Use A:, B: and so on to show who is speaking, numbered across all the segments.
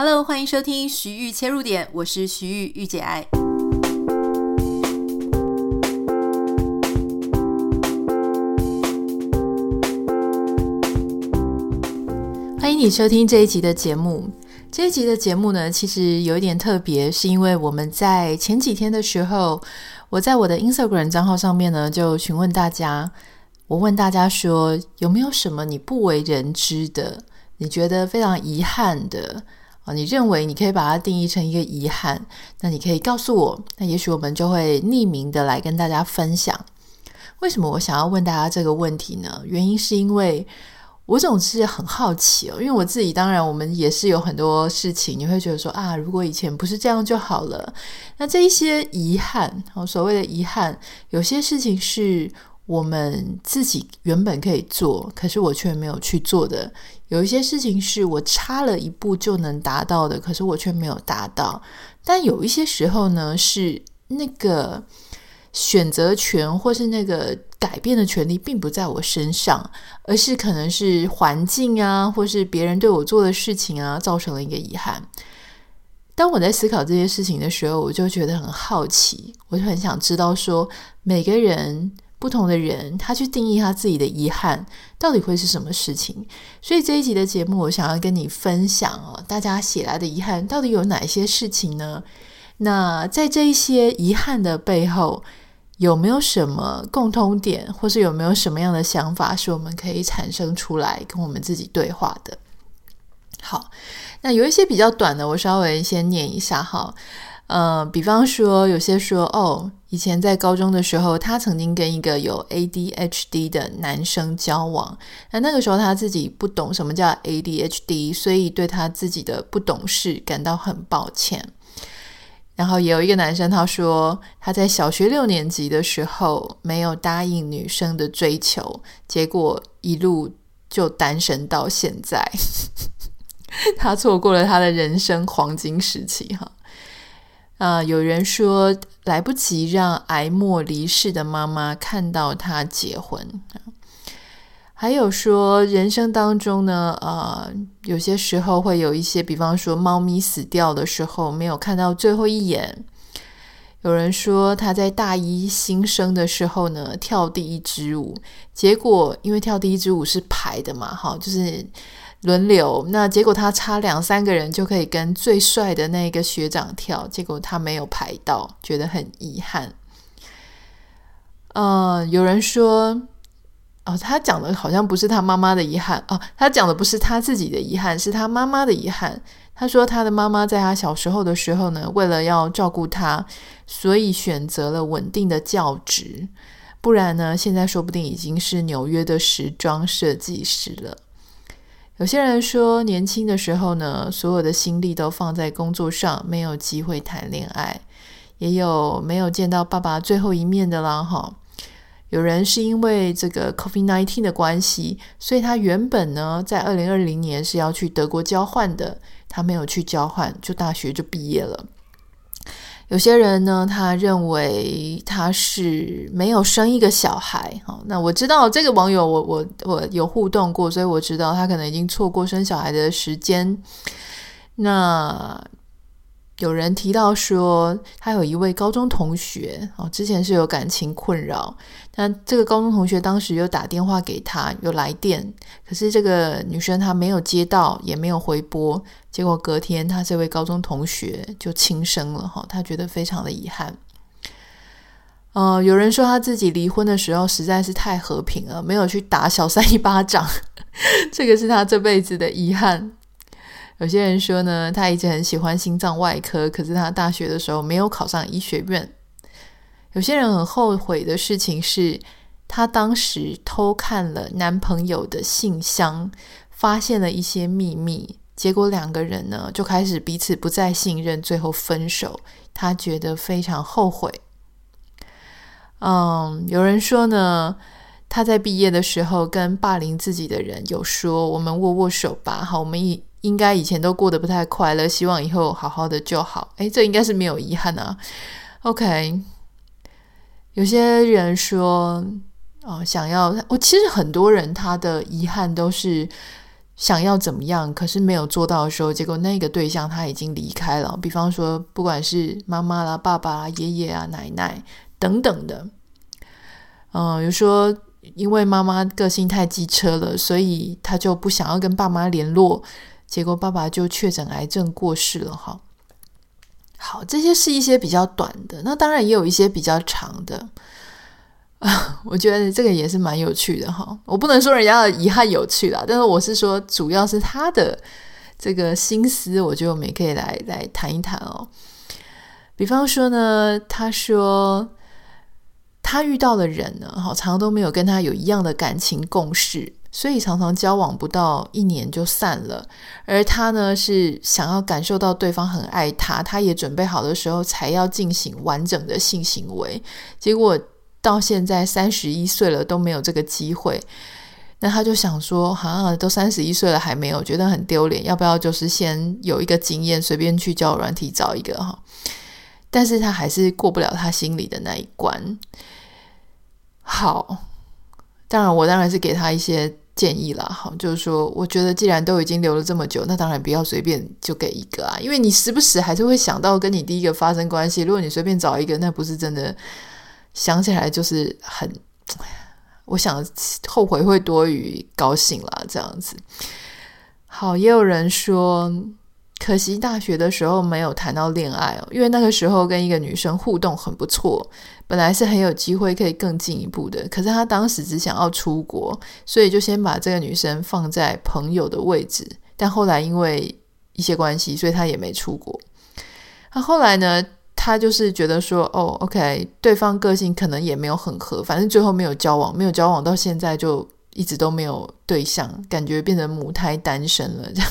A: Hello，欢迎收听徐玉切入点，我是徐玉玉姐爱。欢迎你收听这一集的节目。这一集的节目呢，其实有一点特别，是因为我们在前几天的时候，我在我的 Instagram 账号上面呢，就询问大家，我问大家说，有没有什么你不为人知的，你觉得非常遗憾的？啊你认为你可以把它定义成一个遗憾，那你可以告诉我，那也许我们就会匿名的来跟大家分享。为什么我想要问大家这个问题呢？原因是因为我总是很好奇哦，因为我自己当然我们也是有很多事情，你会觉得说啊，如果以前不是这样就好了。那这一些遗憾，所谓的遗憾，有些事情是。我们自己原本可以做，可是我却没有去做的。有一些事情是我差了一步就能达到的，可是我却没有达到。但有一些时候呢，是那个选择权或是那个改变的权利并不在我身上，而是可能是环境啊，或是别人对我做的事情啊，造成了一个遗憾。当我在思考这些事情的时候，我就觉得很好奇，我就很想知道说每个人。不同的人，他去定义他自己的遗憾，到底会是什么事情？所以这一集的节目，我想要跟你分享哦，大家写来的遗憾到底有哪些事情呢？那在这一些遗憾的背后，有没有什么共通点，或是有没有什么样的想法，是我们可以产生出来跟我们自己对话的？好，那有一些比较短的，我稍微先念一下哈。呃，比方说，有些说哦，以前在高中的时候，他曾经跟一个有 ADHD 的男生交往，那那个时候他自己不懂什么叫 ADHD，所以对他自己的不懂事感到很抱歉。然后也有一个男生他说，他在小学六年级的时候没有答应女生的追求，结果一路就单身到现在，他错过了他的人生黄金时期哈。啊、有人说来不及让癌末离世的妈妈看到他结婚，还有说人生当中呢，呃，有些时候会有一些，比方说猫咪死掉的时候没有看到最后一眼。有人说他在大一新生的时候呢，跳第一支舞，结果因为跳第一支舞是排的嘛，哈，就是。轮流，那结果他差两三个人就可以跟最帅的那个学长跳，结果他没有排到，觉得很遗憾。嗯、呃，有人说，哦，他讲的好像不是他妈妈的遗憾哦，他讲的不是他自己的遗憾，是他妈妈的遗憾。他说他的妈妈在他小时候的时候呢，为了要照顾他，所以选择了稳定的教职，不然呢，现在说不定已经是纽约的时装设计师了。有些人说，年轻的时候呢，所有的心力都放在工作上，没有机会谈恋爱，也有没有见到爸爸最后一面的啦。哈，有人是因为这个 COVID-19 的关系，所以他原本呢，在二零二零年是要去德国交换的，他没有去交换，就大学就毕业了。有些人呢，他认为他是没有生一个小孩。好，那我知道这个网友我，我我我有互动过，所以我知道他可能已经错过生小孩的时间。那。有人提到说，他有一位高中同学哦，之前是有感情困扰。那这个高中同学当时有打电话给他，有来电，可是这个女生她没有接到，也没有回拨。结果隔天，他这位高中同学就轻生了哈，他觉得非常的遗憾。呃，有人说他自己离婚的时候实在是太和平了，没有去打小三一巴掌，这个是他这辈子的遗憾。有些人说呢，他一直很喜欢心脏外科，可是他大学的时候没有考上医学院。有些人很后悔的事情是，他当时偷看了男朋友的信箱，发现了一些秘密，结果两个人呢就开始彼此不再信任，最后分手。他觉得非常后悔。嗯，有人说呢，他在毕业的时候跟霸凌自己的人有说：“我们握握手吧。”好，我们一。应该以前都过得不太快乐，希望以后好好的就好。诶，这应该是没有遗憾啊。OK，有些人说，哦，想要我其实很多人他的遗憾都是想要怎么样，可是没有做到的时候，结果那个对象他已经离开了。比方说，不管是妈妈啦、爸爸啦、爷爷啊、奶奶等等的，嗯，有说因为妈妈个性太机车了，所以他就不想要跟爸妈联络，结果爸爸就确诊癌症过世了。哈，好，这些是一些比较短的，那当然也有一些比较长的。啊，我觉得这个也是蛮有趣的哈。我不能说人家的遗憾有趣啦，但是我是说，主要是他的这个心思，我觉得我们可以来来谈一谈哦。比方说呢，他说他遇到的人呢，好常常都没有跟他有一样的感情共识，所以常常交往不到一年就散了。而他呢，是想要感受到对方很爱他，他也准备好的时候才要进行完整的性行为，结果。到现在三十一岁了都没有这个机会，那他就想说，好像都三十一岁了还没有，觉得很丢脸，要不要就是先有一个经验，随便去交软体找一个哈？但是他还是过不了他心里的那一关。好，当然我当然是给他一些建议了哈，就是说，我觉得既然都已经留了这么久，那当然不要随便就给一个啊，因为你时不时还是会想到跟你第一个发生关系，如果你随便找一个，那不是真的。想起来就是很，我想后悔会多于高兴啦，这样子。好，也有人说，可惜大学的时候没有谈到恋爱哦，因为那个时候跟一个女生互动很不错，本来是很有机会可以更进一步的。可是他当时只想要出国，所以就先把这个女生放在朋友的位置。但后来因为一些关系，所以他也没出国。那后来呢？他就是觉得说，哦，OK，对方个性可能也没有很合，反正最后没有交往，没有交往到现在就一直都没有对象，感觉变成母胎单身了这样。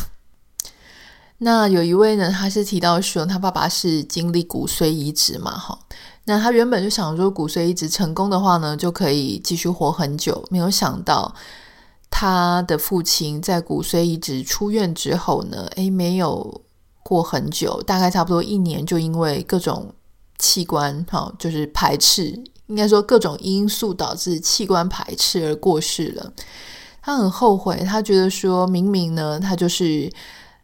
A: 那有一位呢，他是提到说，他爸爸是经历骨髓移植嘛，哈，那他原本就想说，骨髓移植成功的话呢，就可以继续活很久，没有想到他的父亲在骨髓移植出院之后呢，诶，没有。过很久，大概差不多一年，就因为各种器官哈，就是排斥，应该说各种因素导致器官排斥而过世了。他很后悔，他觉得说明明呢，他就是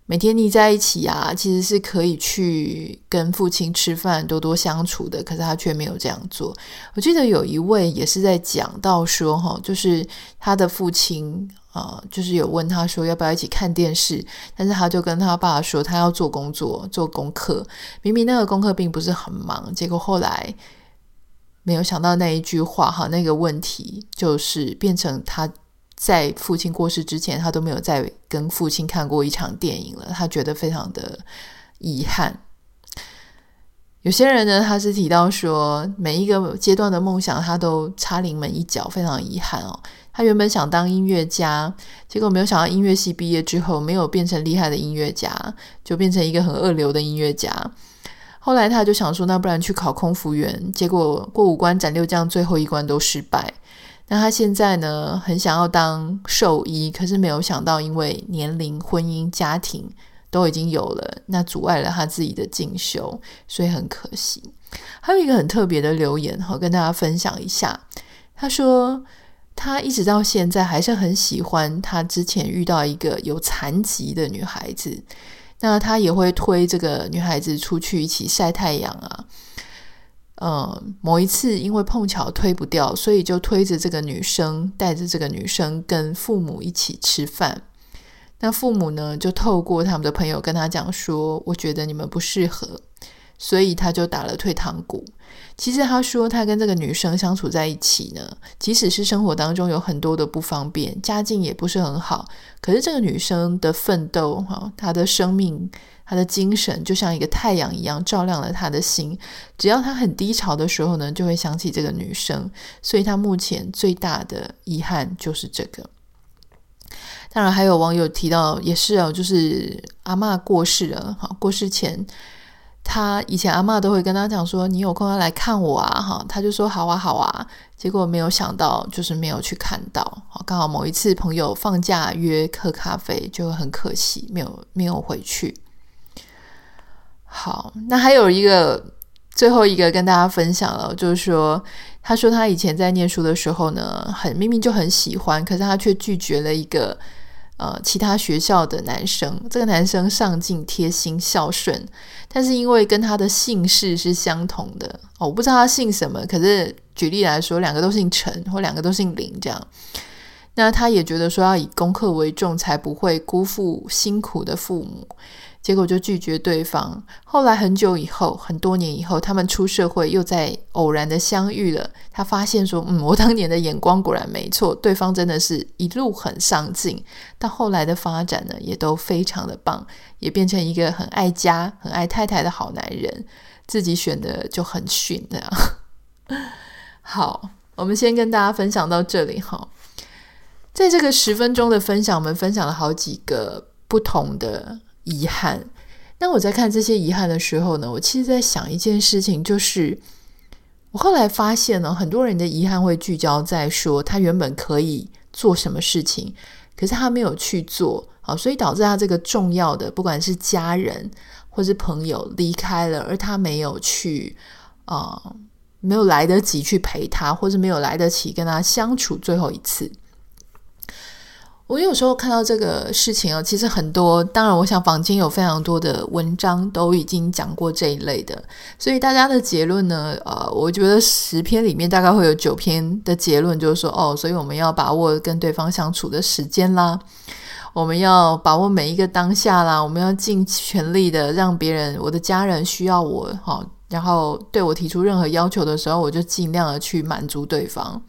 A: 每天腻在一起啊，其实是可以去跟父亲吃饭、多多相处的，可是他却没有这样做。我记得有一位也是在讲到说哈，就是他的父亲。啊、就是有问他说要不要一起看电视，但是他就跟他爸说他要做工作、做功课。明明那个功课并不是很忙，结果后来没有想到那一句话哈，那个问题就是变成他在父亲过世之前，他都没有再跟父亲看过一场电影了。他觉得非常的遗憾。有些人呢，他是提到说每一个阶段的梦想，他都差临门一脚，非常遗憾哦。他原本想当音乐家，结果没有想到音乐系毕业之后没有变成厉害的音乐家，就变成一个很二流的音乐家。后来他就想说，那不然去考空服员，结果过五关斩六将，最后一关都失败。那他现在呢，很想要当兽医，可是没有想到，因为年龄、婚姻、家庭都已经有了，那阻碍了他自己的进修，所以很可惜。还有一个很特别的留言，好跟大家分享一下。他说。他一直到现在还是很喜欢他之前遇到一个有残疾的女孩子，那他也会推这个女孩子出去一起晒太阳啊。嗯，某一次因为碰巧推不掉，所以就推着这个女生，带着这个女生跟父母一起吃饭。那父母呢，就透过他们的朋友跟他讲说：“我觉得你们不适合。”所以他就打了退堂鼓。其实他说，他跟这个女生相处在一起呢，即使是生活当中有很多的不方便，家境也不是很好，可是这个女生的奋斗，哈，她的生命，她的精神，就像一个太阳一样，照亮了他的心。只要他很低潮的时候呢，就会想起这个女生。所以他目前最大的遗憾就是这个。当然，还有网友提到，也是哦，就是阿嬷过世了，哈，过世前。他以前阿嬷都会跟他讲说：“你有空要来看我啊！”哈，他就说：“好啊，好啊。”结果没有想到，就是没有去看到。好刚好某一次朋友放假约喝咖啡，就很可惜，没有没有回去。好，那还有一个最后一个跟大家分享了，就是说，他说他以前在念书的时候呢，很明明就很喜欢，可是他却拒绝了一个呃其他学校的男生。这个男生上进、贴心、孝顺，但是因为跟他的姓氏是相同的哦，我不知道他姓什么。可是举例来说，两个都姓陈，或两个都姓林，这样。那他也觉得说要以功课为重，才不会辜负辛苦的父母。结果就拒绝对方。后来很久以后，很多年以后，他们出社会，又在偶然的相遇了。他发现说：“嗯，我当年的眼光果然没错，对方真的是一路很上进。到后来的发展呢，也都非常的棒，也变成一个很爱家、很爱太太的好男人。自己选的就很逊这样。好，我们先跟大家分享到这里哈。在这个十分钟的分享，我们分享了好几个不同的。遗憾。那我在看这些遗憾的时候呢，我其实在想一件事情，就是我后来发现呢，很多人的遗憾会聚焦在说他原本可以做什么事情，可是他没有去做，好，所以导致他这个重要的，不管是家人或是朋友离开了，而他没有去啊、没有来得及去陪他，或是没有来得及跟他相处最后一次。我有时候看到这个事情啊，其实很多，当然，我想坊间有非常多的文章都已经讲过这一类的，所以大家的结论呢，呃，我觉得十篇里面大概会有九篇的结论就是说，哦，所以我们要把握跟对方相处的时间啦，我们要把握每一个当下啦，我们要尽全力的让别人，我的家人需要我，好，然后对我提出任何要求的时候，我就尽量的去满足对方。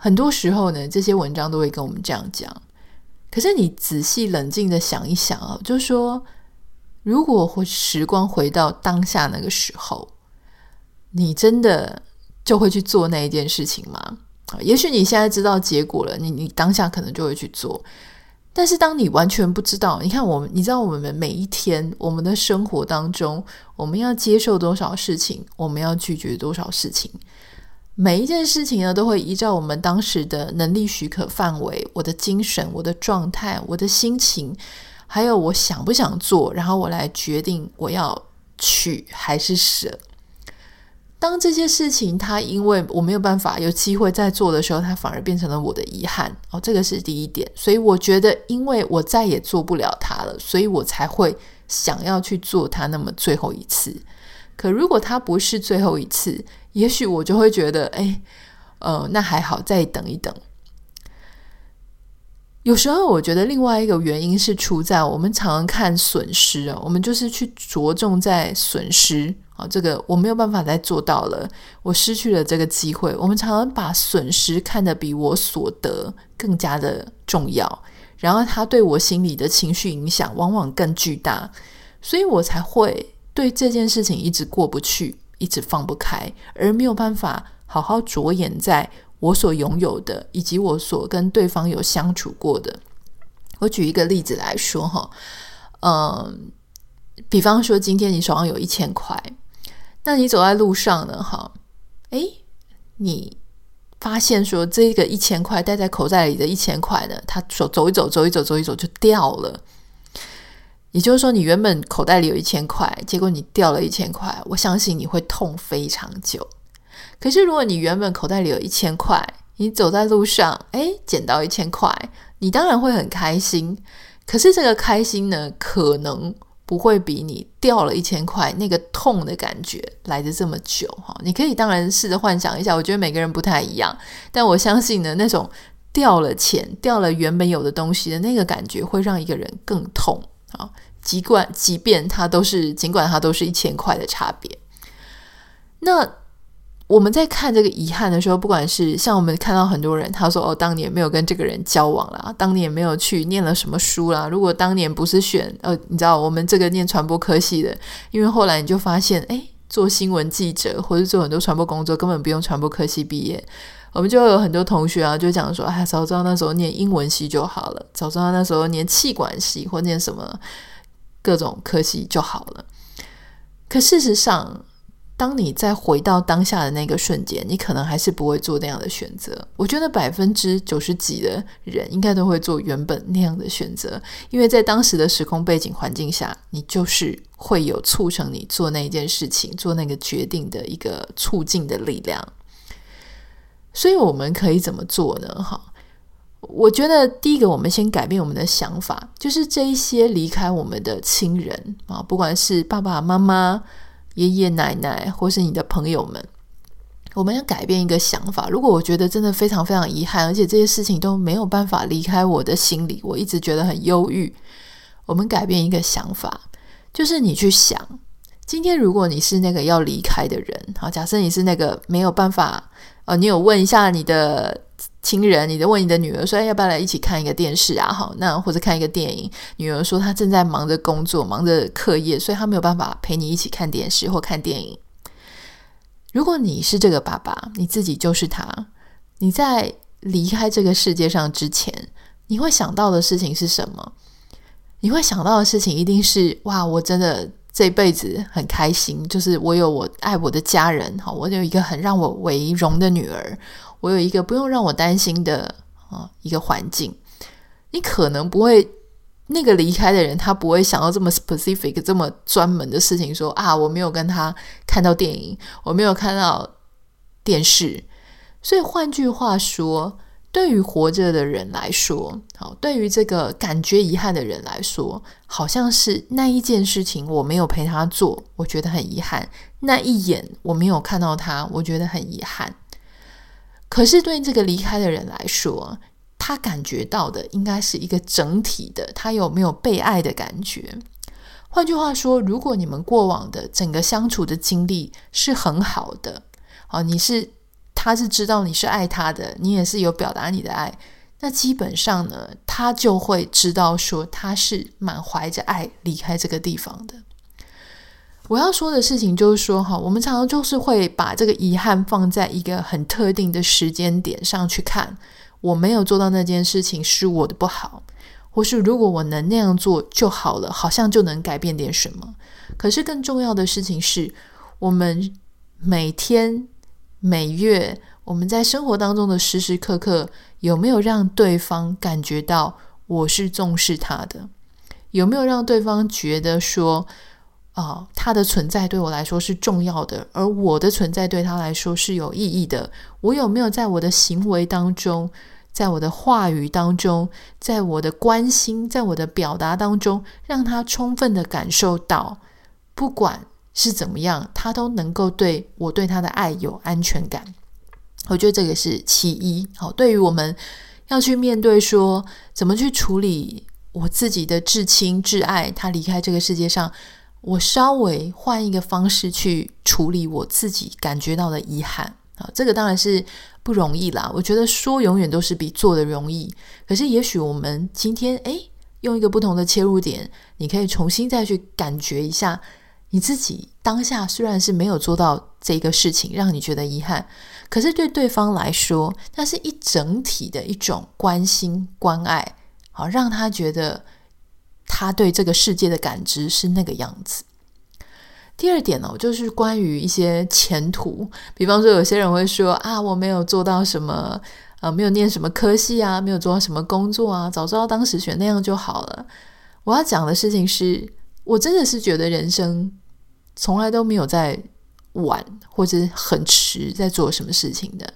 A: 很多时候呢，这些文章都会跟我们这样讲。可是你仔细冷静的想一想啊，就是说，如果回时光回到当下那个时候，你真的就会去做那一件事情吗？也许你现在知道结果了，你你当下可能就会去做。但是当你完全不知道，你看我们，你知道我们每一天，我们的生活当中，我们要接受多少事情，我们要拒绝多少事情。每一件事情呢，都会依照我们当时的能力许可范围，我的精神、我的状态、我的心情，还有我想不想做，然后我来决定我要取还是舍。当这些事情它因为我没有办法有机会再做的时候，它反而变成了我的遗憾。哦，这个是第一点。所以我觉得，因为我再也做不了它了，所以我才会想要去做它那么最后一次。可如果它不是最后一次，也许我就会觉得，哎，呃，那还好，再等一等。有时候我觉得另外一个原因是出在我们常常看损失啊，我们就是去着重在损失啊，这个我没有办法再做到了，我失去了这个机会。我们常常把损失看得比我所得更加的重要，然后它对我心里的情绪影响往往更巨大，所以我才会对这件事情一直过不去。一直放不开，而没有办法好好着眼在我所拥有的，以及我所跟对方有相处过的。我举一个例子来说哈，嗯，比方说今天你手上有一千块，那你走在路上呢，哈，诶，你发现说这个一千块戴在口袋里的一千块呢，它走走一走，走一走，走一走就掉了。也就是说，你原本口袋里有一千块，结果你掉了一千块，我相信你会痛非常久。可是，如果你原本口袋里有一千块，你走在路上，诶，捡到一千块，你当然会很开心。可是，这个开心呢，可能不会比你掉了一千块那个痛的感觉来得这么久哈。你可以当然试着幻想一下，我觉得每个人不太一样，但我相信呢，那种掉了钱、掉了原本有的东西的那个感觉，会让一个人更痛。啊，尽管即便它都是，尽管它都是一千块的差别。那我们在看这个遗憾的时候，不管是像我们看到很多人，他说：“哦，当年没有跟这个人交往啦，当年没有去念了什么书啦。如果当年不是选呃，你知道我们这个念传播科系的，因为后来你就发现，哎，做新闻记者或者做很多传播工作，根本不用传播科系毕业。我们就有很多同学啊，就讲说，哎，早知道那时候念英文系就好了，早知道那时候念气管系或念什么各种科系就好了。可事实上，当你再回到当下的那个瞬间，你可能还是不会做那样的选择。我觉得百分之九十几的人应该都会做原本那样的选择，因为在当时的时空背景环境下，你就是会有促成你做那件事情、做那个决定的一个促进的力量。所以我们可以怎么做呢？哈，我觉得第一个，我们先改变我们的想法，就是这一些离开我们的亲人啊，不管是爸爸妈妈、爷爷奶奶，或是你的朋友们，我们要改变一个想法。如果我觉得真的非常非常遗憾，而且这些事情都没有办法离开我的心里，我一直觉得很忧郁。我们改变一个想法，就是你去想，今天如果你是那个要离开的人，好，假设你是那个没有办法，呃，你有问一下你的。亲人，你的问你的女儿说：“要不要来一起看一个电视啊？”好，那或者看一个电影。女儿说她正在忙着工作，忙着课业，所以她没有办法陪你一起看电视或看电影。如果你是这个爸爸，你自己就是他，你在离开这个世界上之前，你会想到的事情是什么？你会想到的事情一定是：哇，我真的这辈子很开心，就是我有我爱我的家人，好，我有一个很让我为荣的女儿。我有一个不用让我担心的啊一个环境，你可能不会那个离开的人，他不会想到这么 specific、这么专门的事情说，啊我没有跟他看到电影，我没有看到电视。所以换句话说，对于活着的人来说，好，对于这个感觉遗憾的人来说，好像是那一件事情我没有陪他做，我觉得很遗憾；那一眼我没有看到他，我觉得很遗憾。可是对这个离开的人来说，他感觉到的应该是一个整体的，他有没有被爱的感觉？换句话说，如果你们过往的整个相处的经历是很好的，啊，你是他是知道你是爱他的，你也是有表达你的爱，那基本上呢，他就会知道说他是满怀着爱离开这个地方的。我要说的事情就是说，哈，我们常常就是会把这个遗憾放在一个很特定的时间点上去看。我没有做到那件事情是我的不好，或是如果我能那样做就好了，好像就能改变点什么。可是更重要的事情是，我们每天、每月，我们在生活当中的时时刻刻，有没有让对方感觉到我是重视他的？有没有让对方觉得说，啊、哦，他的存在对我来说是重要的，而我的存在对他来说是有意义的。我有没有在我的行为当中，在我的话语当中，在我的关心，在我的表达当中，让他充分的感受到，不管是怎么样，他都能够对我对他的爱有安全感。我觉得这个是其一。好，对于我们要去面对说，怎么去处理我自己的至亲至爱，他离开这个世界上。我稍微换一个方式去处理我自己感觉到的遗憾啊，这个当然是不容易啦。我觉得说永远都是比做的容易。可是也许我们今天诶，用一个不同的切入点，你可以重新再去感觉一下你自己当下虽然是没有做到这个事情，让你觉得遗憾，可是对对方来说，那是一整体的一种关心关爱，好让他觉得。他对这个世界的感知是那个样子。第二点呢，就是关于一些前途，比方说有些人会说啊，我没有做到什么，呃，没有念什么科系啊，没有做到什么工作啊，早知道当时选那样就好了。我要讲的事情是，我真的是觉得人生从来都没有在晚或者很迟在做什么事情的。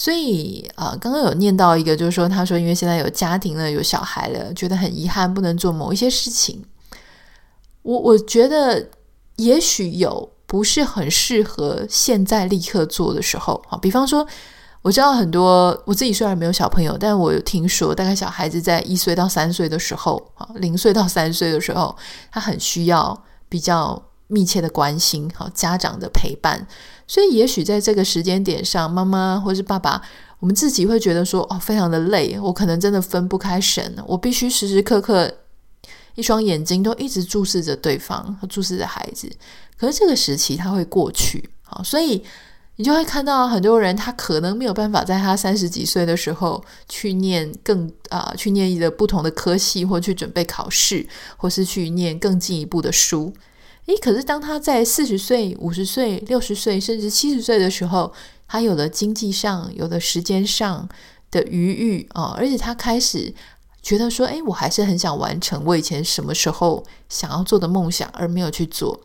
A: 所以啊、呃，刚刚有念到一个，就是说，他说因为现在有家庭了，有小孩了，觉得很遗憾，不能做某一些事情。我我觉得也许有不是很适合现在立刻做的时候啊。比方说，我知道很多，我自己虽然没有小朋友，但我有听说，大概小孩子在一岁到三岁的时候啊，零岁到三岁的时候，他很需要比较密切的关心，好，家长的陪伴。所以，也许在这个时间点上，妈妈或是爸爸，我们自己会觉得说：“哦，非常的累，我可能真的分不开神，我必须时时刻刻一双眼睛都一直注视着对方和注视着孩子。”可是这个时期它会过去，好，所以你就会看到很多人，他可能没有办法在他三十几岁的时候去念更啊、去念一个不同的科系，或去准备考试，或是去念更进一步的书。诶，可是当他在四十岁、五十岁、六十岁，甚至七十岁的时候，他有了经济上、有了时间上的余裕啊，而且他开始觉得说：“诶，我还是很想完成我以前什么时候想要做的梦想，而没有去做。”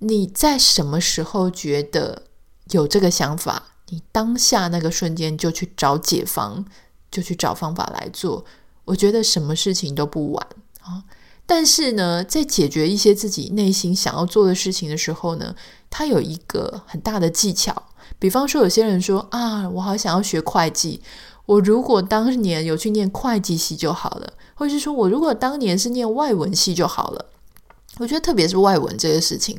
A: 你在什么时候觉得有这个想法？你当下那个瞬间就去找解方，就去找方法来做。我觉得什么事情都不晚啊。但是呢，在解决一些自己内心想要做的事情的时候呢，它有一个很大的技巧。比方说，有些人说啊，我好想要学会计，我如果当年有去念会计系就好了，或者是说我如果当年是念外文系就好了。我觉得特别是外文这个事情，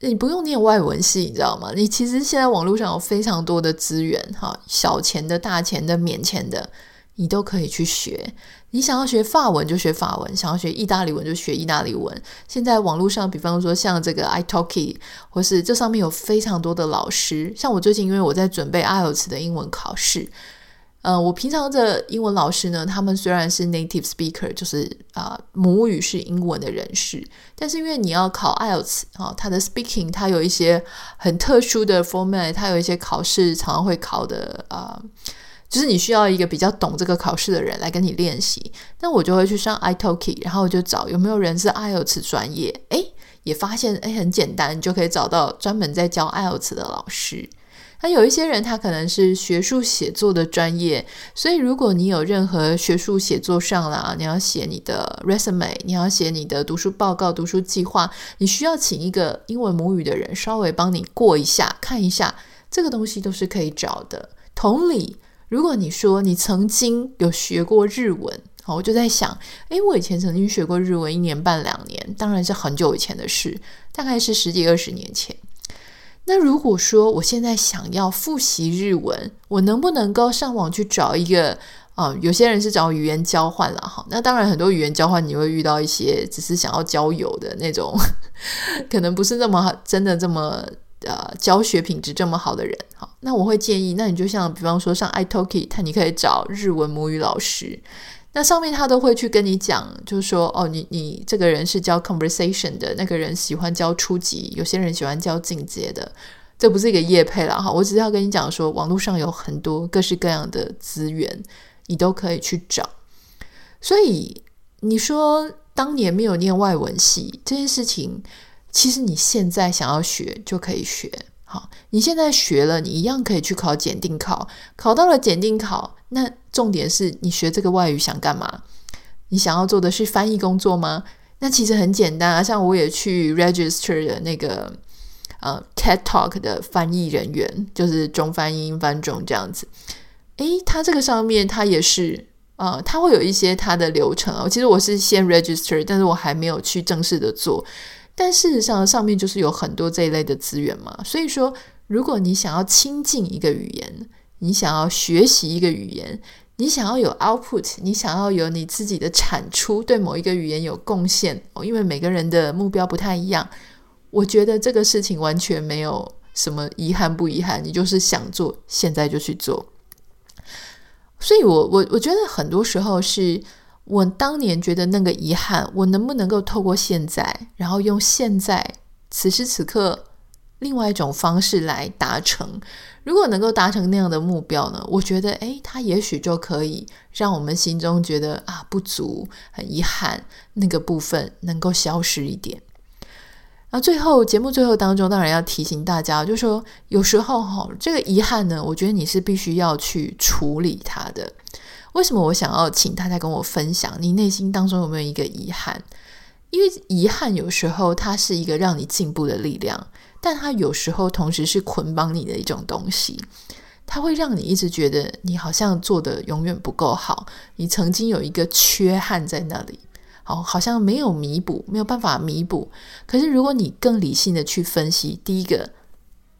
A: 你不用念外文系，你知道吗？你其实现在网络上有非常多的资源，哈，小钱的、大钱的、免钱的，你都可以去学。你想要学法文就学法文，想要学意大利文就学意大利文。现在网络上，比方说像这个 iTalki，或是这上面有非常多的老师。像我最近因为我在准备 IELTS 的英文考试。呃，我平常的英文老师呢，他们虽然是 native speaker，就是啊、母语是英文的人士，但是因为你要考 IELTS 啊、哦，他的 speaking 他有一些很特殊的 format，他有一些考试常常会考的啊、就是你需要一个比较懂这个考试的人来跟你练习。那我就会去上 iTalki，然后我就找有没有人是 IELTS 专业，诶，也发现诶很简单，你就可以找到专门在教 IELTS 的老师。那有一些人，他可能是学术写作的专业，所以如果你有任何学术写作上啦，你要写你的 resume，你要写你的读书报告、读书计划，你需要请一个英文母语的人稍微帮你过一下，看一下这个东西都是可以找的。同理，如果你说你曾经有学过日文，好，我就在想，诶，我以前曾经学过日文一年半两年，当然是很久以前的事，大概是十几二十年前。那如果说我现在想要复习日文，我能不能够上网去找一个？啊、有些人是找语言交换了哈。那当然，很多语言交换你会遇到一些只是想要交友的那种，可能不是那么，真的这么呃教学品质这么好的人。好，那我会建议，那你就像比方说上 iTalki，他你可以找日文母语老师。那上面他都会去跟你讲，就是说，哦，你你这个人是教 conversation 的，那个人喜欢教初级，有些人喜欢教进阶的，这不是一个业配啦哈，我只是要跟你讲说，网络上有很多各式各样的资源，你都可以去找。所以你说当年没有念外文系这件事情，其实你现在想要学就可以学。好，你现在学了，你一样可以去考检定考，考到了检定考，那重点是你学这个外语想干嘛？你想要做的是翻译工作吗？那其实很简单啊，像我也去 register 的那个呃 TED Talk 的翻译人员，就是中翻英、英翻中这样子。诶，它这个上面它也是呃，它会有一些它的流程啊。其实我是先 register，但是我还没有去正式的做。但事实上，上面就是有很多这一类的资源嘛。所以说，如果你想要亲近一个语言，你想要学习一个语言，你想要有 output，你想要有你自己的产出，对某一个语言有贡献哦。因为每个人的目标不太一样，我觉得这个事情完全没有什么遗憾不遗憾，你就是想做，现在就去做。所以我我我觉得很多时候是。我当年觉得那个遗憾，我能不能够透过现在，然后用现在此时此刻另外一种方式来达成？如果能够达成那样的目标呢？我觉得，诶，它也许就可以让我们心中觉得啊不足、很遗憾，那个部分能够消失一点。那最后节目最后当中，当然要提醒大家，就是说有时候哈，这个遗憾呢，我觉得你是必须要去处理它的。为什么我想要请大家跟我分享？你内心当中有没有一个遗憾？因为遗憾有时候它是一个让你进步的力量，但它有时候同时是捆绑你的一种东西。它会让你一直觉得你好像做得永远不够好，你曾经有一个缺憾在那里，好，好像没有弥补，没有办法弥补。可是如果你更理性的去分析，第一个，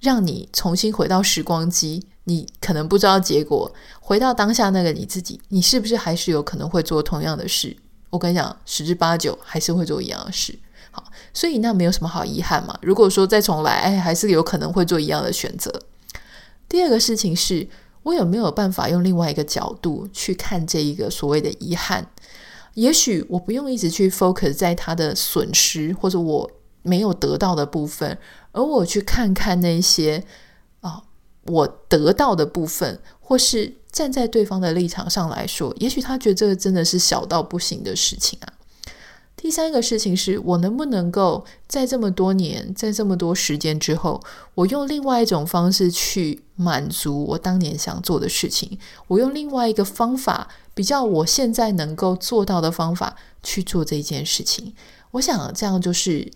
A: 让你重新回到时光机。你可能不知道结果，回到当下那个你自己，你是不是还是有可能会做同样的事？我跟你讲，十之八九还是会做一样的事。好，所以那没有什么好遗憾嘛。如果说再重来，哎，还是有可能会做一样的选择。第二个事情是，我有没有办法用另外一个角度去看这一个所谓的遗憾？也许我不用一直去 focus 在他的损失或者我没有得到的部分，而我去看看那些。我得到的部分，或是站在对方的立场上来说，也许他觉得这个真的是小到不行的事情啊。第三个事情是我能不能够在这么多年，在这么多时间之后，我用另外一种方式去满足我当年想做的事情，我用另外一个方法，比较我现在能够做到的方法去做这件事情。我想这样就是。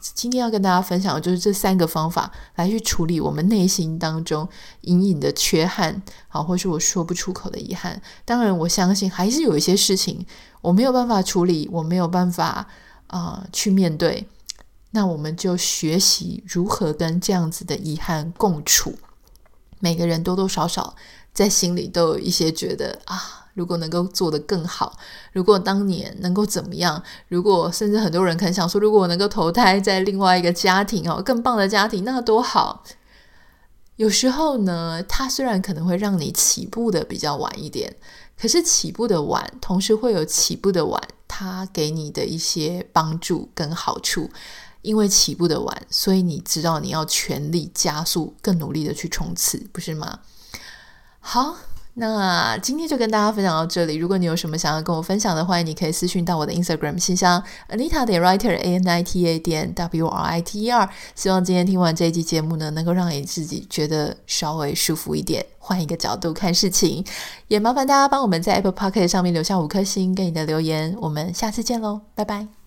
A: 今天要跟大家分享的就是这三个方法来去处理我们内心当中隐隐的缺憾，好，或是我说不出口的遗憾。当然，我相信还是有一些事情我没有办法处理，我没有办法啊、去面对。那我们就学习如何跟这样子的遗憾共处。每个人多多少少在心里都有一些觉得啊。如果能够做得更好，如果当年能够怎么样？如果甚至很多人可能想说，如果我能够投胎在另外一个家庭哦，更棒的家庭，那多好。有时候呢，它虽然可能会让你起步的比较晚一点，可是起步的晚，同时会有起步的晚，它给你的一些帮助跟好处。因为起步的晚，所以你知道你要全力加速，更努力的去冲刺，不是吗？好。那今天就跟大家分享到这里。如果你有什么想要跟我分享的，欢迎你可以私讯到我的 Instagram 信箱 Anita 点 Writer A N I T A 点 W R I T E R。希望今天听完这一期节目呢，能够让你自己觉得稍微舒服一点，换一个角度看事情。也麻烦大家帮我们在 Apple Podcast 上面留下五颗星跟你的留言。我们下次见喽，拜拜。